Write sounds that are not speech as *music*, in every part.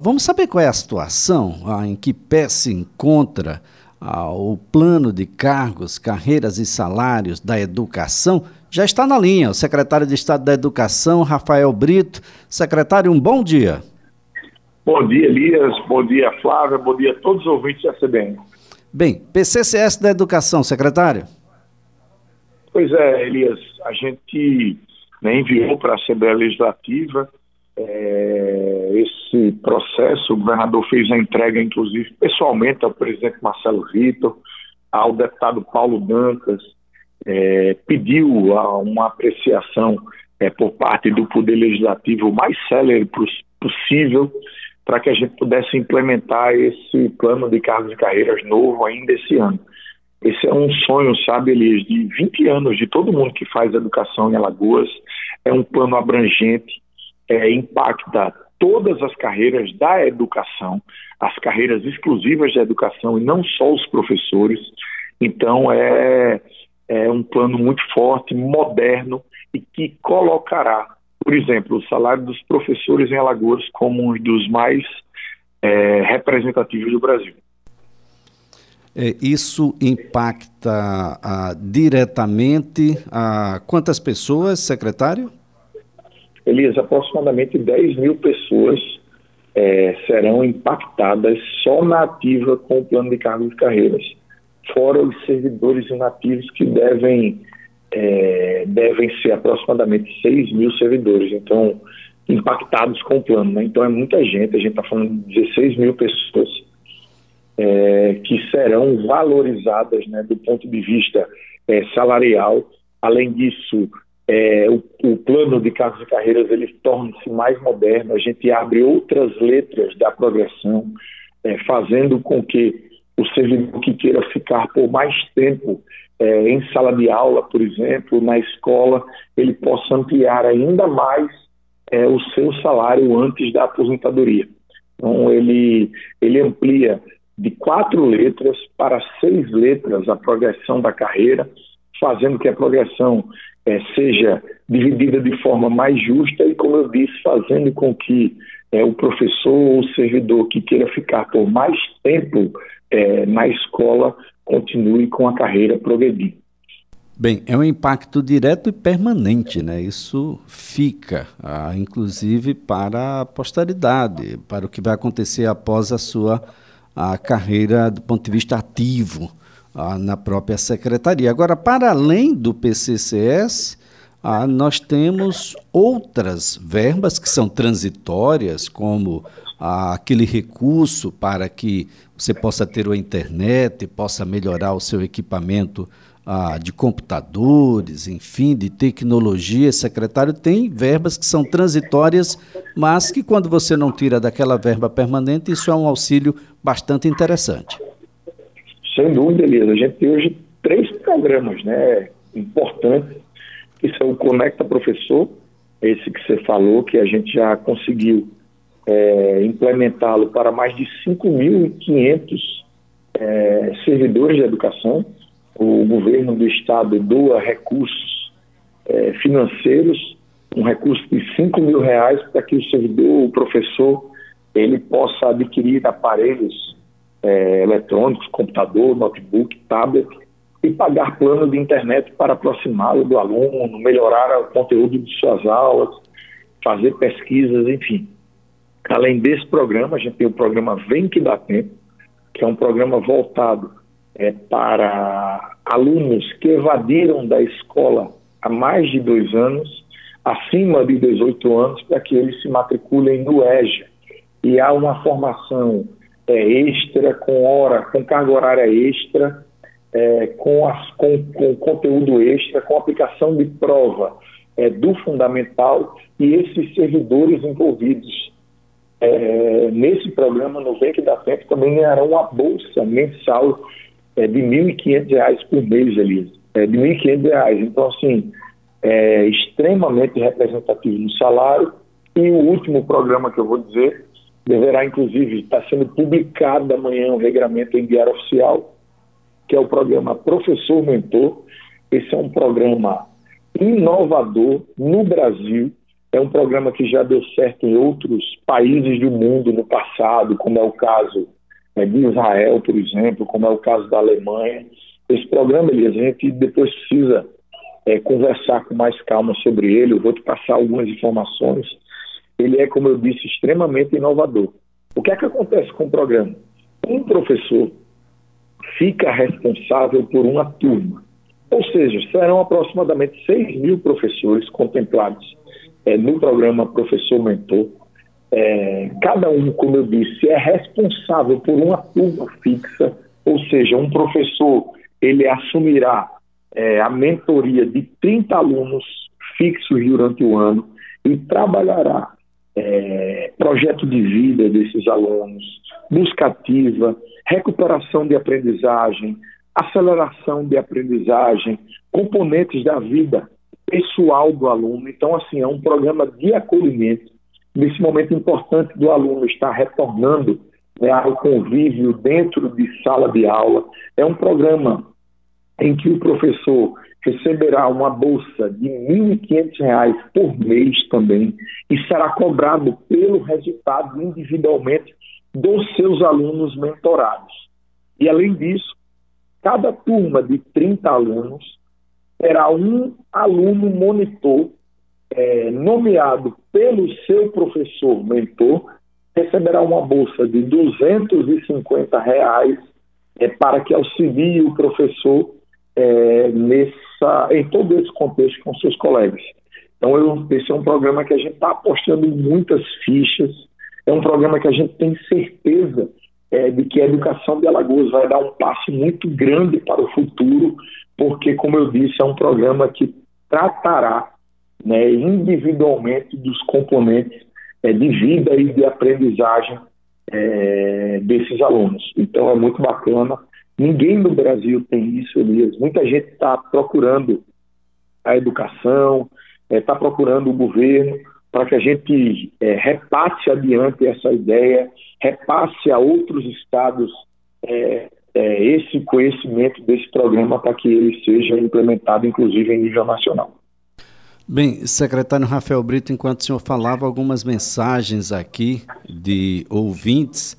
Vamos saber qual é a situação, ah, em que pé se encontra ah, o plano de cargos, carreiras e salários da educação. Já está na linha o secretário de Estado da Educação, Rafael Brito. Secretário, um bom dia. Bom dia, Elias. Bom dia, Flávia. Bom dia a todos os ouvintes da CBN. Bem, PCCS da Educação, secretário. Pois é, Elias. A gente né, enviou para a Assembleia Legislativa é, esse processo, o governador fez a entrega, inclusive, pessoalmente ao presidente Marcelo Vitor, ao deputado Paulo Dancas, é, pediu uma apreciação é, por parte do Poder Legislativo mais célere possível para que a gente pudesse implementar esse plano de cargos e carreiras novo ainda esse ano. Esse é um sonho, sabe, Elias, de 20 anos de todo mundo que faz educação em Alagoas. É um plano abrangente, é, impacta todas as carreiras da educação, as carreiras exclusivas da educação e não só os professores. Então, é, é um plano muito forte, moderno e que colocará, por exemplo, o salário dos professores em Alagoas como um dos mais é, representativos do Brasil. É, isso impacta ah, diretamente a quantas pessoas, secretário? Elias, aproximadamente 10 mil pessoas é, serão impactadas só na ativa com o plano de cargos e carreiras, fora os servidores inativos que devem, é, devem ser aproximadamente 6 mil servidores, então impactados com o plano. Né? Então é muita gente, a gente está falando de 16 mil pessoas é, que serão valorizadas né, do ponto de vista é, salarial. Além disso, é, o, o, plano de cargos e carreiras ele torna-se mais moderno, a gente abre outras letras da progressão, é, fazendo com que o servidor que queira ficar por mais tempo é, em sala de aula, por exemplo, na escola, ele possa ampliar ainda mais é, o seu salário antes da aposentadoria. Então, ele, ele amplia de quatro letras para seis letras a progressão da carreira, fazendo que a progressão é, seja dividida de forma mais justa e, como eu disse, fazendo com que é, o professor ou o servidor que queira ficar por mais tempo é, na escola continue com a carreira progredindo. Bem, é um impacto direto e permanente, né? Isso fica, ah, inclusive para a posteridade, para o que vai acontecer após a sua a carreira do ponto de vista ativo na própria secretaria. Agora, para além do PCCS, nós temos outras verbas que são transitórias, como aquele recurso para que você possa ter a internet, possa melhorar o seu equipamento ah, de computadores, enfim, de tecnologia. Secretário, tem verbas que são transitórias, mas que quando você não tira daquela verba permanente, isso é um auxílio bastante interessante. Sem dúvida, Elisa. A gente tem hoje três programas né, importantes, que são o Conecta Professor, esse que você falou, que a gente já conseguiu é, implementá-lo para mais de 5.500 é, servidores de educação. O governo do estado doa recursos é, financeiros, um recurso de 5 mil reais para que o servidor, o professor, ele possa adquirir aparelhos é, eletrônicos, computador, notebook, tablet, e pagar plano de internet para aproximá-lo do aluno, melhorar o conteúdo de suas aulas, fazer pesquisas, enfim. Além desse programa, a gente tem o programa Vem Que Dá Tempo, que é um programa voltado é, para alunos que evadiram da escola há mais de dois anos, acima de 18 anos, para que eles se matriculem no EJA. E há uma formação é, extra, com hora, com carga horária extra, é, com, as, com, com, conteúdo extra, com aplicação de prova é, do fundamental e esses servidores envolvidos é, nesse programa no Vem que dá tempo também ganharão uma bolsa mensal é, de R$ 1.500 por mês, Elisa. É, de R$ 1.500. Então, assim, é extremamente representativo no salário. E o último programa que eu vou dizer deverá, inclusive, estar sendo publicado amanhã um regramento em diário oficial, que é o programa Professor Mentor. Esse é um programa inovador no Brasil, É um programa que já deu certo em outros países do mundo no passado, como é o caso de Israel, por exemplo, como é o caso da Alemanha. Esse programa, Elias, a gente depois precisa é, conversar com mais calma sobre ele. Eu vou te passar algumas informações. Ele é, como eu disse, extremamente inovador. O que é que acontece com o programa? Um professor fica responsável por uma turma. Ou seja, serão aproximadamente 6 mil professores contemplados é, no programa Professor Mentor. É, cada um, como eu disse, é responsável por uma turma fixa, ou seja, um professor ele assumirá é, a mentoria de 30 alunos fixos durante o ano e trabalhará é, projeto de vida desses alunos, busca ativa, recuperação de aprendizagem, aceleração de aprendizagem, componentes da vida pessoal do aluno. Então, assim, é um programa de acolhimento. Nesse momento importante do aluno estar retornando né, ao convívio dentro de sala de aula. É um programa em que o professor receberá uma bolsa de R$ 1.500 por mês também e será cobrado pelo resultado individualmente dos seus alunos mentorados. E, além disso, cada turma de 30 alunos terá um aluno monitor é, nomeado pelo seu professor mentor, receberá uma bolsa de 250 reais, é, para que auxilie o professor é, nessa, em todo esse contexto com seus colegas. Então, eu, esse é um programa que a gente está apostando muitas fichas, é um programa que a gente tem certeza é, de que a educação de Alagoas vai dar um passo muito grande para o futuro, porque, como eu disse, é um programa que tratará né, individualmente dos componentes é, de vida e de aprendizagem é, desses alunos. Então, é muito bacana. Ninguém no Brasil tem isso, Elias. Muita gente está procurando a educação, está é, procurando o governo para que a gente é, repasse adiante essa ideia, repasse a outros estados esse conhecimento desse programa para que ele seja implementado, inclusive, em nível nacional. Bem, secretário Rafael Brito, enquanto o senhor falava, algumas mensagens aqui de ouvintes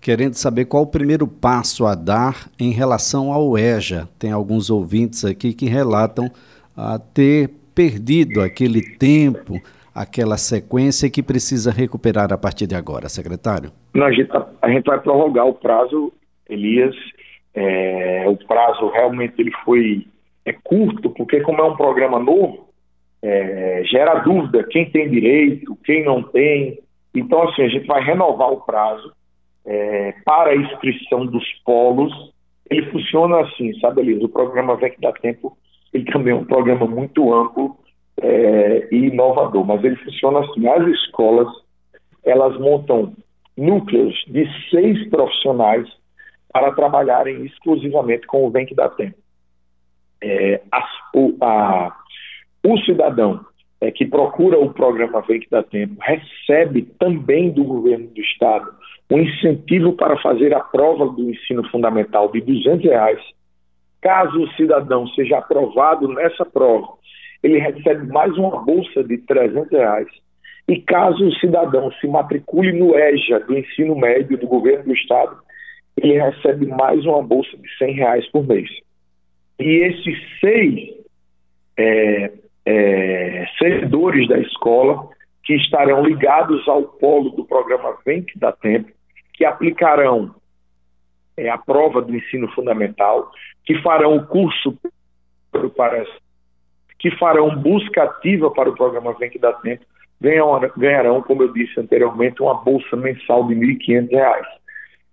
querendo saber qual o primeiro passo a dar em relação ao EJA. Tem alguns ouvintes aqui que relatam a ter perdido aquele tempo aquela sequência que precisa recuperar a partir de agora, secretário? Não, a, gente, tá, a gente vai prorrogar o prazo, Elias. É, o prazo realmente ele foi é curto, porque como é um programa novo, é, gera dúvida quem tem direito, quem não tem. Então, assim, a gente vai renovar o prazo é, para a inscrição dos polos. Ele funciona assim, sabe, Elias? O programa Vem que dá tempo, ele também é um programa muito amplo é, e inovador, mas ele funciona assim. As escolas, elas montam núcleos de seis profissionais para trabalharem exclusivamente com o Vem que dá tempo. É, a, o cidadão é, que procura o programa Vem que dá tempo recebe também do governo do estado um incentivo para fazer a prova do ensino fundamental de 200 reais. Caso o cidadão seja aprovado nessa prova ele recebe mais uma bolsa de 300 reais. E caso o cidadão se matricule no EJA do ensino médio do governo do estado, ele recebe mais uma bolsa de 100 reais por mês. E esses seis é, é, servidores da escola que estarão ligados ao polo do programa Vem que dá tempo, que aplicarão é, a prova do ensino fundamental, que farão o curso para que farão busca ativa para o programa Vem que dá tempo, ganharão, como eu disse anteriormente, uma bolsa mensal de R$ 1.500.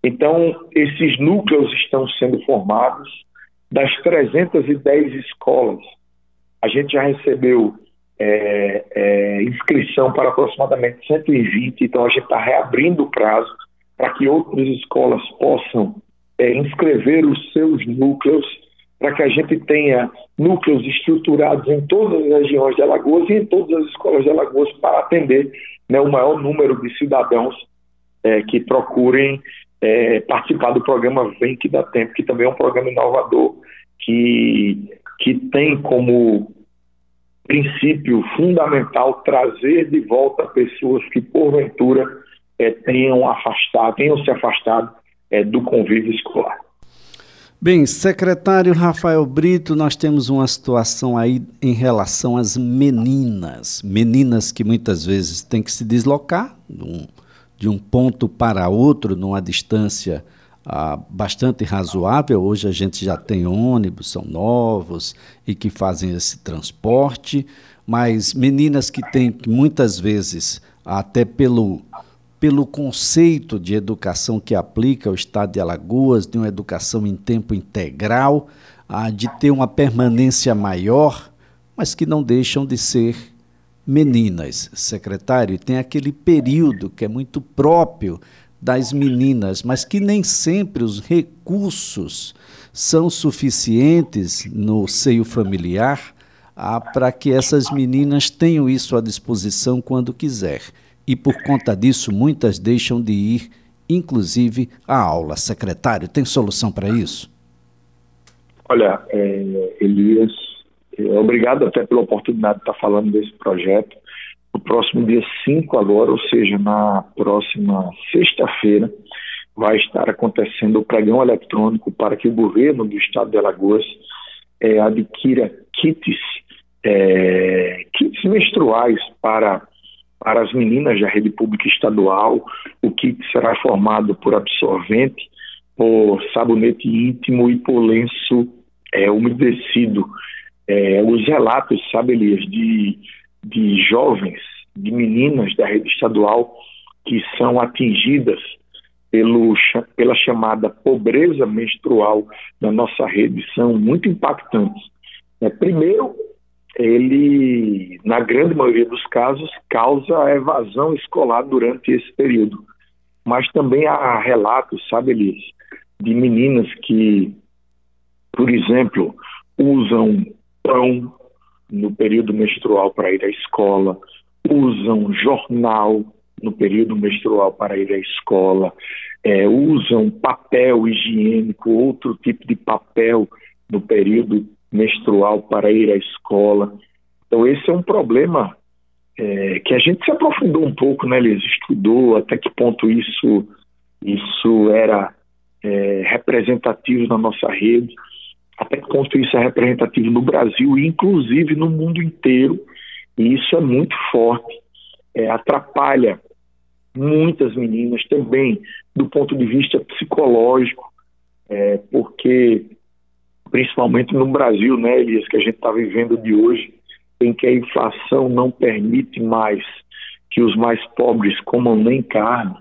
Então, esses núcleos estão sendo formados das 310 escolas. A gente já recebeu é, é, inscrição para aproximadamente 120, então a gente está reabrindo o prazo para que outras escolas possam é, inscrever os seus núcleos para que a gente tenha núcleos estruturados em todas as regiões de Alagoas e em todas as escolas de Alagoas para atender né, o maior número de cidadãos é, que procurem é, participar do programa Vem que dá tempo, que também é um programa inovador que, que tem como princípio fundamental trazer de volta pessoas que porventura é, tenham afastado, tenham se afastado é, do convívio escolar. Bem, secretário Rafael Brito, nós temos uma situação aí em relação às meninas. Meninas que muitas vezes têm que se deslocar um, de um ponto para outro numa distância ah, bastante razoável. Hoje a gente já tem ônibus, são novos e que fazem esse transporte, mas meninas que têm muitas vezes, até pelo pelo conceito de educação que aplica o Estado de Alagoas, de uma educação em tempo integral, de ter uma permanência maior, mas que não deixam de ser meninas, secretário, e tem aquele período que é muito próprio das meninas, mas que nem sempre os recursos são suficientes no seio familiar ah, para que essas meninas tenham isso à disposição quando quiser e por conta disso muitas deixam de ir, inclusive, à aula. Secretário, tem solução para isso? Olha, é, Elias, é, obrigado até pela oportunidade de estar falando desse projeto. No próximo dia 5 agora, ou seja, na próxima sexta-feira, vai estar acontecendo o pregão eletrônico para que o governo do estado de Alagoas é, adquira kits, é, kits menstruais para para as meninas da rede pública estadual, o kit será formado por absorvente, por sabonete íntimo e por lenço é, umedecido. É, os relatos, sabe, Elias, de, de jovens, de meninas da rede estadual que são atingidas pelo, pela chamada pobreza menstrual na nossa rede são muito impactantes. É, primeiro, ele, na grande maioria dos casos, causa evasão escolar durante esse período. Mas também há relatos, sabe, Elis, de meninas que, por exemplo, usam pão no período menstrual para ir à escola, usam jornal no período menstrual para ir à escola, é, usam papel higiênico, outro tipo de papel no período menstrual para ir à escola. Então, esse é um problema é, que a gente se aprofundou um pouco, né, Liz? Estudou até que ponto isso, isso era é, representativo na nossa rede, até que ponto isso é representativo no Brasil e, inclusive, no mundo inteiro. E isso é muito forte, é, atrapalha muitas meninas também do ponto de vista psicológico, é, porque principalmente no Brasil, né, Elias, que a gente está vivendo de hoje, em que a inflação não permite mais que os mais pobres comam nem carne,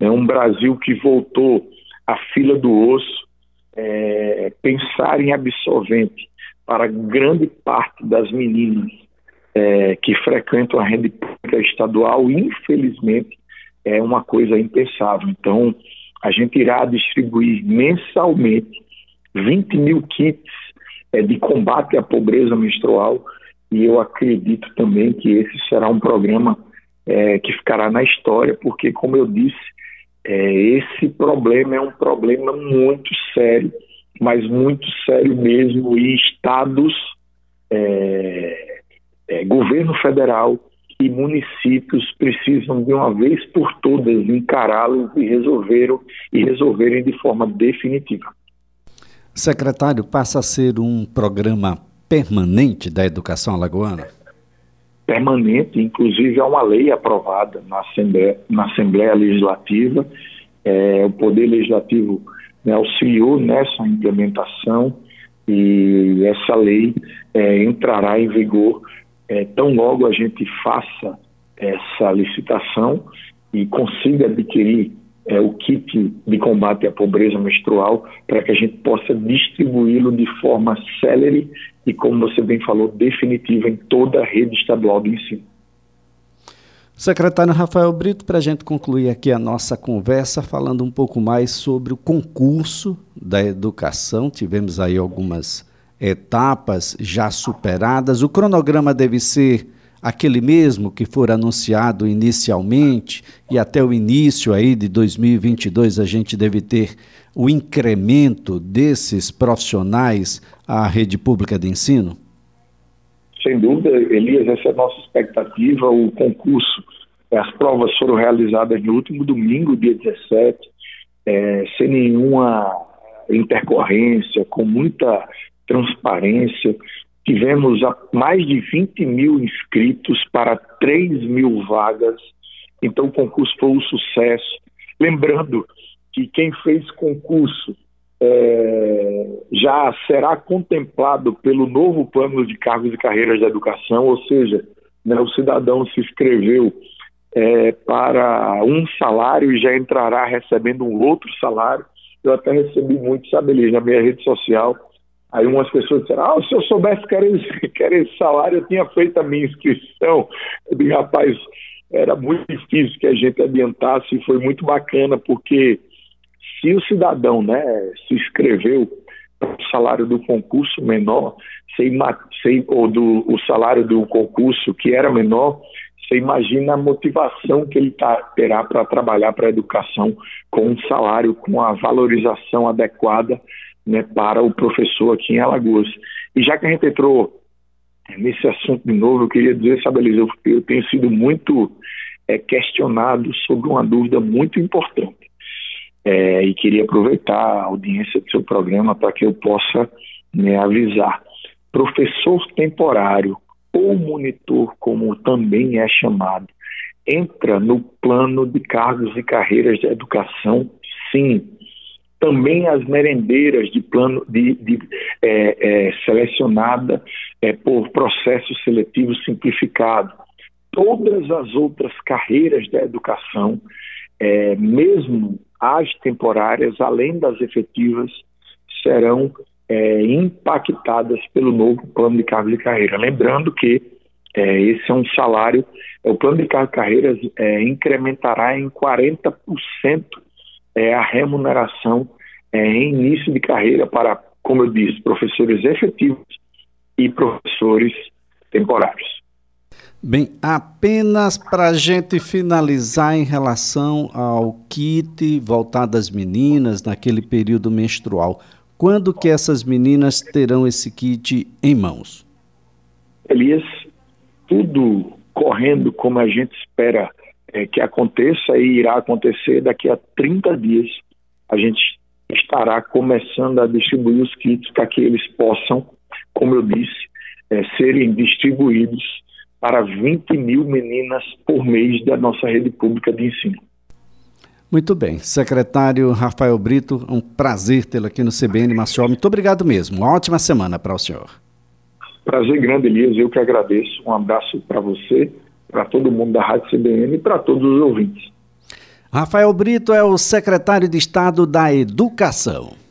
é né, um Brasil que voltou à fila do osso, é, pensar em absorvente para grande parte das meninas é, que frequentam a rede pública estadual, infelizmente, é uma coisa impensável. Então, a gente irá distribuir mensalmente 20 mil kits é, de combate à pobreza menstrual e eu acredito também que esse será um programa é, que ficará na história, porque, como eu disse, é, esse problema é um problema muito sério, mas muito sério mesmo, e estados, é, é governo federal e municípios precisam de uma vez por todas encará-lo e resolveram e resolverem de forma definitiva. Secretário, passa a ser um programa permanente da educação alagoana? Permanente, inclusive há uma lei aprovada na Assembleia, na Assembleia Legislativa. É, o Poder Legislativo né, auxiliou nessa implementação e essa lei é, entrará em vigor é, tão logo a gente faça essa licitação e consiga adquirir é, o kit de combate à pobreza menstrual para que a gente possa distribuí-lo de forma célere e, como você bem falou, definitiva em toda a rede estadual de ensino. Secretário Rafael Brito, para a gente concluir aqui a nossa conversa, falando um pouco mais sobre o concurso da educação, tivemos aí algumas etapas já superadas. O cronograma deve ser aquele mesmo que for anunciado inicialmente e até o início aí de 2022 a gente deve ter o incremento desses profissionais à rede pública de ensino? Sem dúvida, Elias, essa é a nossa expectativa. O concurso, as provas foram realizadas no último domingo, dia 17, é, sem nenhuma intercorrência, com muita transparência. Tivemos mais de 20 mil inscritos para 3 mil vagas, então o concurso foi um sucesso. Lembrando que quem fez concurso é, já será contemplado pelo novo plano de cargos e carreiras da educação, ou seja, né, o cidadão se inscreveu é, para um salário e já entrará recebendo um outro salário. Eu até recebi muito, sabe, Elis, na minha rede social. Aí umas pessoas disseram, ah, se eu soubesse que era esse, *laughs* que era esse salário, eu tinha feito a minha inscrição. Eu digo, rapaz, era muito difícil que a gente adiantasse e foi muito bacana, porque se o cidadão né, se inscreveu o salário do concurso menor, sem, sem, ou do o salário do concurso que era menor, você imagina a motivação que ele tá, terá para trabalhar para a educação com um salário, com a valorização adequada né, para o professor aqui em Alagoas. E já que a gente entrou nesse assunto de novo, eu queria dizer, sabe, Elisa, eu, tenho sido muito é, questionado sobre uma dúvida muito importante. É, e queria aproveitar a audiência do seu programa para que eu possa né, avisar. Professor temporário ou monitor, como também é chamado, entra no plano de cargos e carreiras de educação, sim. Também as merendeiras de plano de, de é, é, selecionada é, por processo seletivo simplificado. Todas as outras carreiras da educação, é, mesmo as temporárias, além das efetivas, serão é, impactadas pelo novo plano de cargos e carreira. Lembrando que é, esse é um salário, o plano de carreiras é, incrementará em 40% é, a remuneração é, em início de carreira para, como eu disse, professores efetivos e professores temporários. Bem, apenas para a gente finalizar em relação ao kit voltado às meninas naquele período menstrual, quando que essas meninas terão esse kit em mãos? Elias, tudo correndo como a gente espera é, que aconteça e irá acontecer daqui a 30 dias. A gente estará começando a distribuir os kits para que eles possam, como eu disse, é, serem distribuídos para 20 mil meninas por mês da nossa rede pública de ensino. Muito bem. Secretário Rafael Brito, um prazer tê-lo aqui no CBN Maceió. Muito obrigado mesmo. Uma ótima semana para o senhor. Prazer grande, Elias. Eu que agradeço. Um abraço para você, para todo mundo da Rádio CBN e para todos os ouvintes. Rafael Brito é o secretário de Estado da Educação.